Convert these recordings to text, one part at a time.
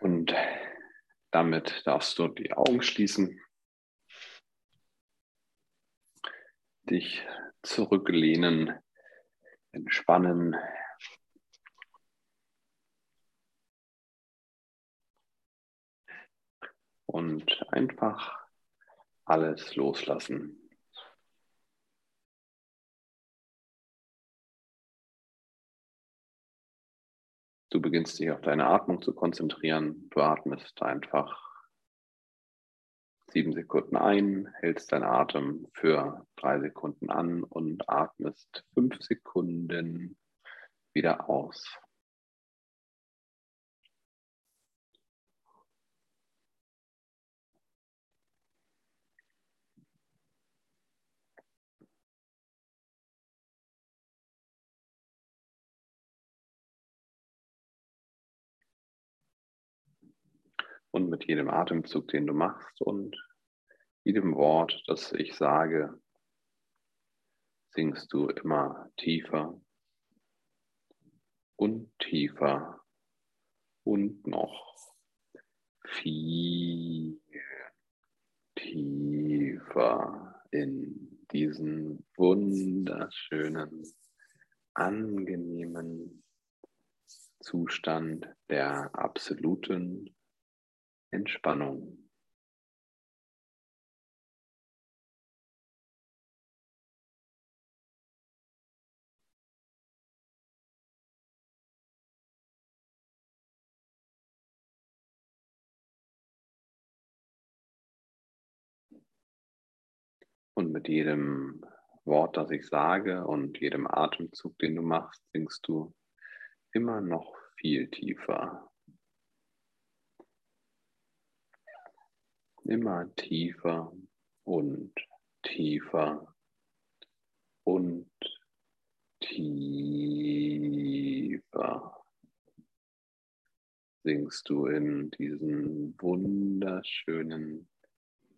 Und damit darfst du die Augen schließen, dich zurücklehnen, entspannen. Und einfach alles loslassen. Du beginnst dich auf deine Atmung zu konzentrieren. Du atmest einfach sieben Sekunden ein, hältst deinen Atem für drei Sekunden an und atmest fünf Sekunden wieder aus. Und mit jedem Atemzug, den du machst und jedem Wort, das ich sage, singst du immer tiefer und tiefer und noch viel tiefer in diesen wunderschönen, angenehmen Zustand der absoluten Entspannung. Und mit jedem Wort, das ich sage und jedem Atemzug, den du machst, singst du immer noch viel tiefer immer tiefer und tiefer und tiefer sinkst du in diesen wunderschönen,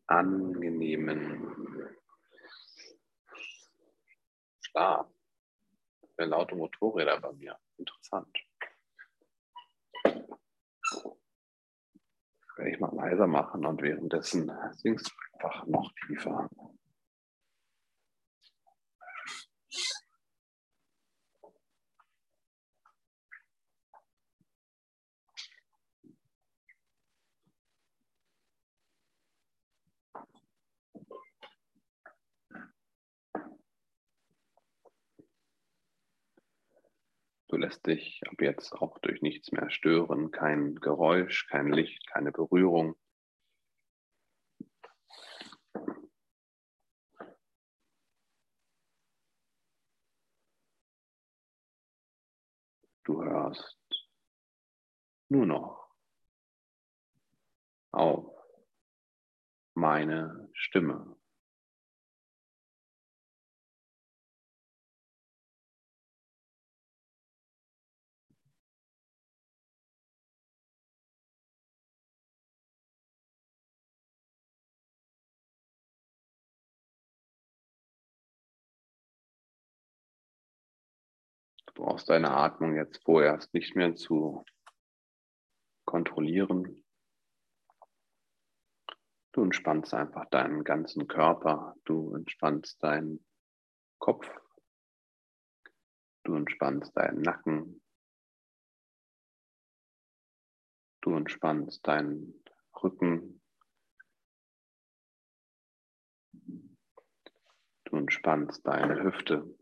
angenehmen Schlaf. Laute Motorräder bei mir. Interessant. Werde ich mal leiser machen und währenddessen singst du einfach noch tiefer. Du lässt dich ab jetzt auch durch nichts mehr stören, kein Geräusch, kein Licht, keine Berührung. Du hörst nur noch auf meine Stimme. Brauchst deine Atmung jetzt vorerst nicht mehr zu kontrollieren. Du entspannst einfach deinen ganzen Körper, du entspannst deinen Kopf, du entspannst deinen Nacken, du entspannst deinen Rücken, du entspannst deine Hüfte.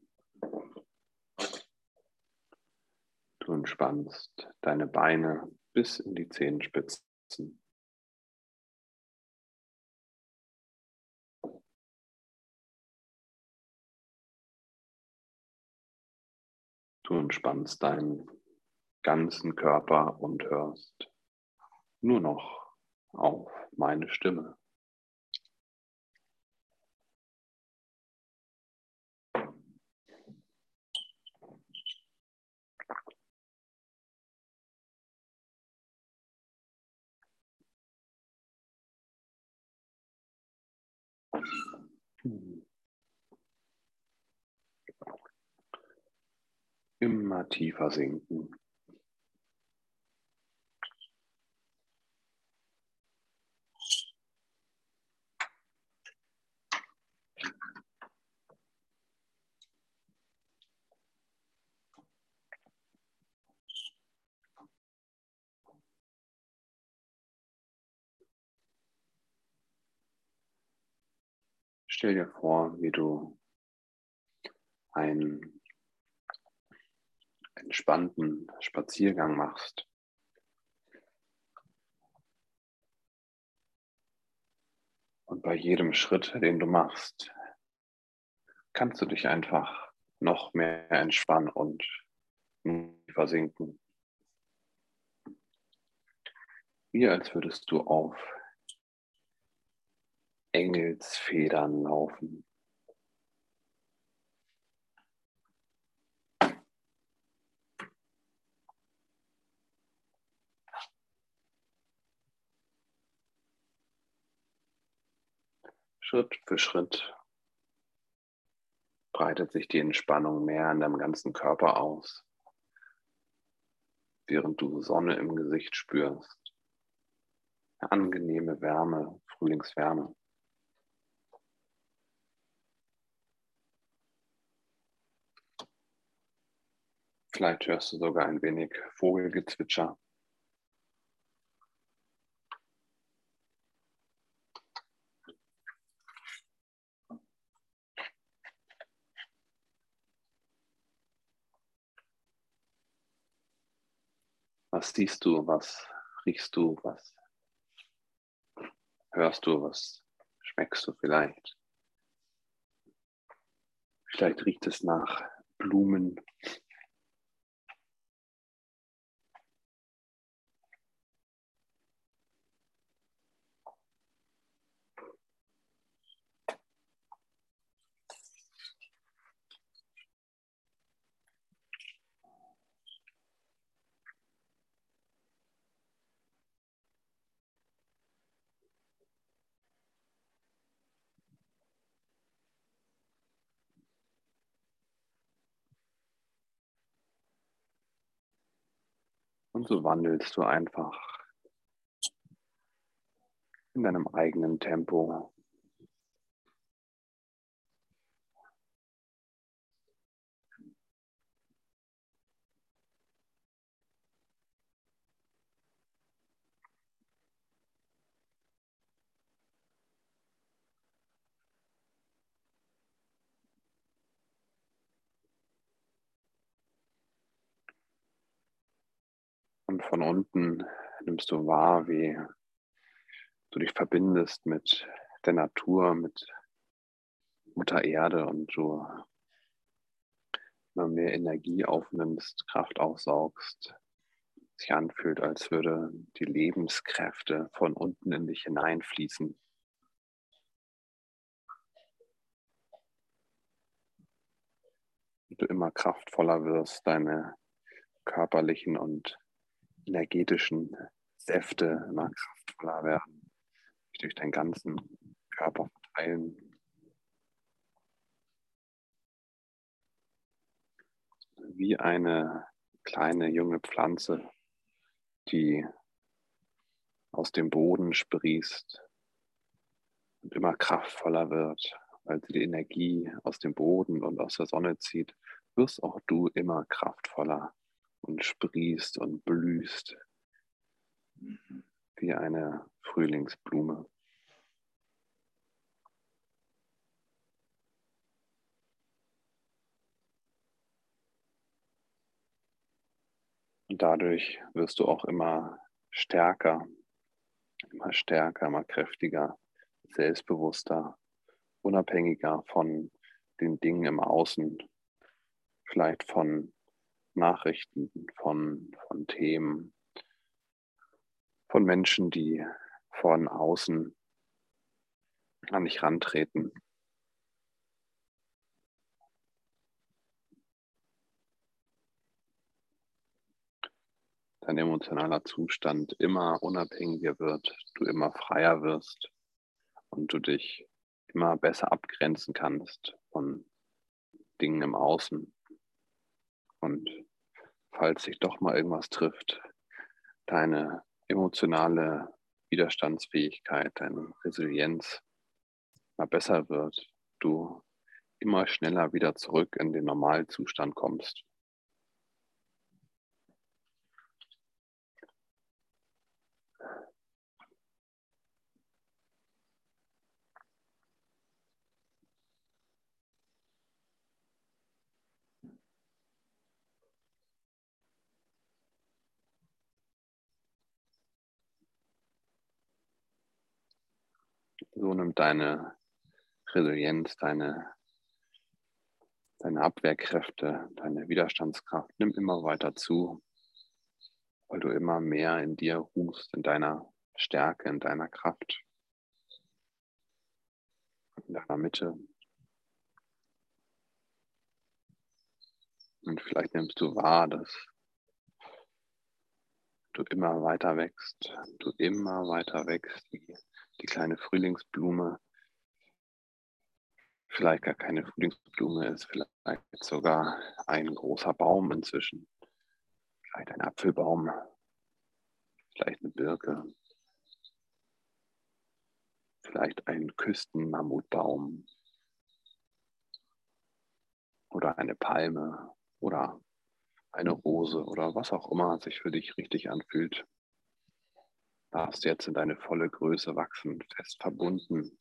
Du entspannst deine Beine bis in die Zehenspitzen. Du entspannst deinen ganzen Körper und hörst nur noch auf meine Stimme. Immer tiefer sinken. Stell dir vor, wie du einen entspannten Spaziergang machst. Und bei jedem Schritt, den du machst, kannst du dich einfach noch mehr entspannen und versinken. Wie als würdest du auf Engelsfedern laufen. Schritt für Schritt breitet sich die Entspannung mehr in deinem ganzen Körper aus, während du Sonne im Gesicht spürst. Eine angenehme Wärme, Frühlingswärme. Vielleicht hörst du sogar ein wenig Vogelgezwitscher. Was siehst du, was riechst du, was hörst du, was schmeckst du vielleicht? Vielleicht riecht es nach Blumen, Und so wandelst du einfach in deinem eigenen Tempo. Und von unten nimmst du wahr, wie du dich verbindest mit der Natur, mit Mutter Erde und du immer mehr Energie aufnimmst, Kraft aufsaugst, sich anfühlt, als würde die Lebenskräfte von unten in dich hineinfließen. Und du immer kraftvoller wirst, deine körperlichen und energetischen Säfte immer kraftvoller werden, sich durch deinen ganzen Körper verteilen. Wie eine kleine junge Pflanze, die aus dem Boden sprießt und immer kraftvoller wird, weil sie die Energie aus dem Boden und aus der Sonne zieht, wirst auch du immer kraftvoller und sprießt und blühst wie eine Frühlingsblume. Und dadurch wirst du auch immer stärker, immer stärker, immer kräftiger, selbstbewusster, unabhängiger von den Dingen im Außen, vielleicht von Nachrichten, von, von Themen, von Menschen, die von außen an dich rantreten. Dein emotionaler Zustand immer unabhängiger wird, du immer freier wirst und du dich immer besser abgrenzen kannst von Dingen im Außen. Und falls sich doch mal irgendwas trifft, deine emotionale Widerstandsfähigkeit, deine Resilienz mal besser wird, du immer schneller wieder zurück in den Normalzustand kommst. So nimmt deine Resilienz, deine, deine Abwehrkräfte, deine Widerstandskraft, nimm immer weiter zu, weil du immer mehr in dir ruhst, in deiner Stärke, in deiner Kraft, in deiner Mitte. Und vielleicht nimmst du wahr, dass du immer weiter wächst, du immer weiter wächst, wie die kleine Frühlingsblume. Vielleicht gar keine Frühlingsblume ist, vielleicht sogar ein großer Baum inzwischen, vielleicht ein Apfelbaum, vielleicht eine Birke, vielleicht ein Küstenmammutbaum. Oder eine Palme. Oder eine Rose. Oder was auch immer sich für dich richtig anfühlt. Darfst jetzt in deine volle Größe wachsen, fest verbunden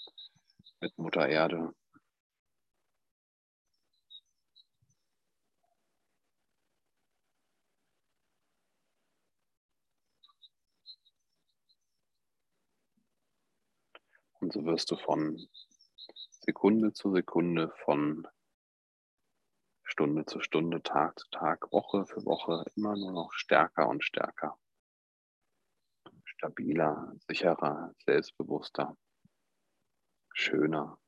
mit Mutter Erde. Und so wirst du von Sekunde zu Sekunde, von Stunde zu Stunde, Tag zu Tag, Woche für Woche immer nur noch stärker und stärker. Stabiler, sicherer, selbstbewusster, schöner.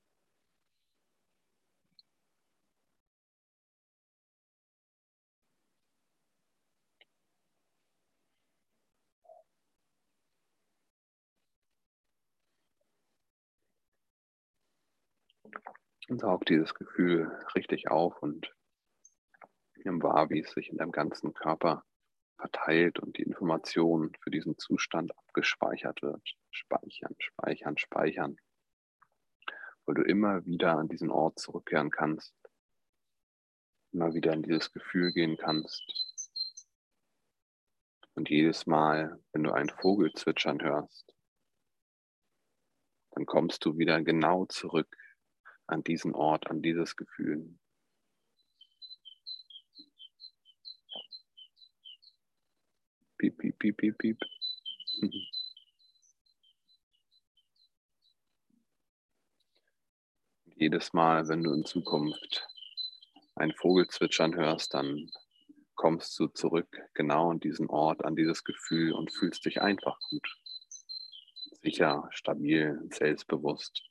Und saug dieses Gefühl richtig auf und nimm wahr, wie es sich in deinem ganzen Körper verteilt und die Information für diesen Zustand abgespeichert wird. Speichern, speichern, speichern. Weil du immer wieder an diesen Ort zurückkehren kannst. Immer wieder in dieses Gefühl gehen kannst. Und jedes Mal, wenn du einen Vogel zwitschern hörst, dann kommst du wieder genau zurück an diesen Ort, an dieses Gefühl. Piep, piep, piep, piep, piep. Jedes Mal, wenn du in Zukunft einen Vogel zwitschern hörst, dann kommst du zurück genau an diesen Ort, an dieses Gefühl und fühlst dich einfach gut. Sicher, stabil, selbstbewusst.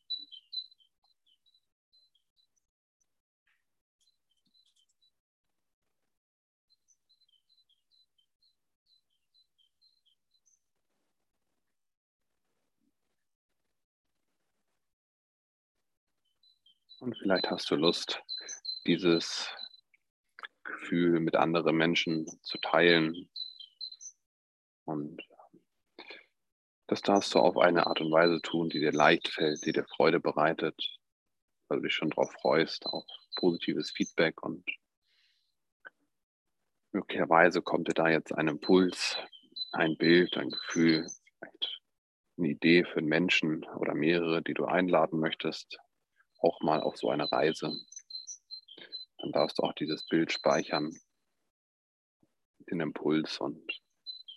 Und vielleicht hast du Lust, dieses Gefühl mit anderen Menschen zu teilen. Und das darfst du auf eine Art und Weise tun, die dir leicht fällt, die dir Freude bereitet, weil du dich schon darauf freust, auf positives Feedback und möglicherweise kommt dir da jetzt ein Impuls, ein Bild, ein Gefühl, vielleicht eine Idee für einen Menschen oder mehrere, die du einladen möchtest, auch mal auf so eine Reise. Dann darfst du auch dieses Bild speichern, den Impuls. Und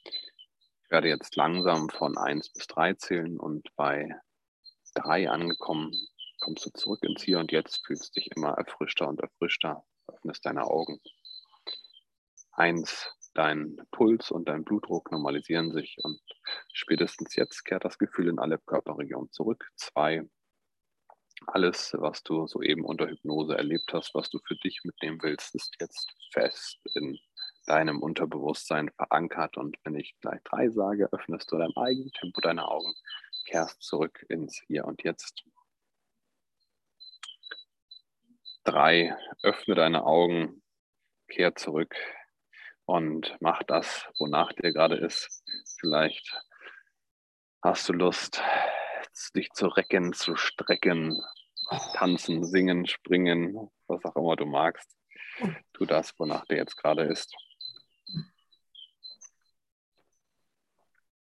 ich werde jetzt langsam von 1 bis 3 zählen und bei 3 angekommen, kommst du zurück ins Hier und Jetzt, fühlst dich immer erfrischter und erfrischter, öffnest deine Augen. 1, dein Puls und dein Blutdruck normalisieren sich und spätestens jetzt kehrt das Gefühl in alle Körperregionen zurück. 2, alles, was du soeben unter Hypnose erlebt hast, was du für dich mitnehmen willst, ist jetzt fest in deinem Unterbewusstsein verankert. Und wenn ich gleich drei sage, öffnest du deinem eigenen Tempo deine Augen, kehrst zurück ins Hier und Jetzt. Drei, öffne deine Augen, kehr zurück und mach das, wonach dir gerade ist. Vielleicht hast du Lust, dich zu recken, zu strecken, tanzen, singen, springen, was auch immer du magst. Tu das, wonach dir jetzt gerade ist.